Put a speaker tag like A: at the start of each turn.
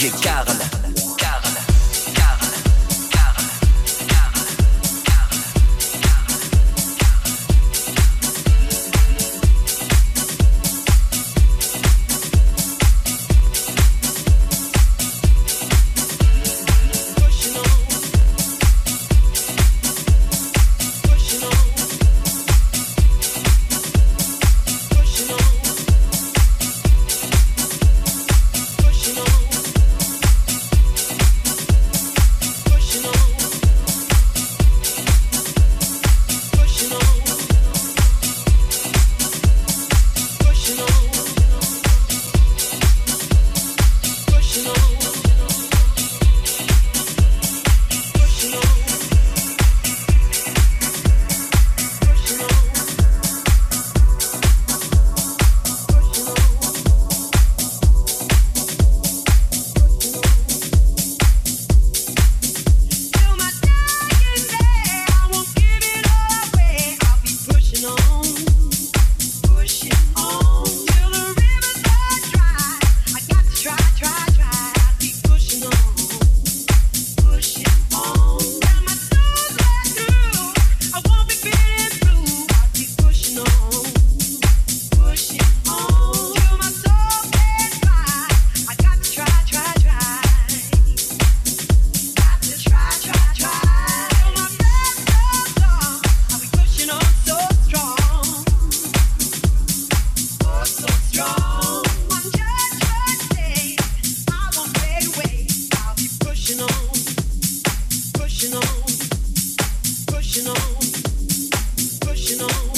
A: DJ Carl
B: on, pushing on.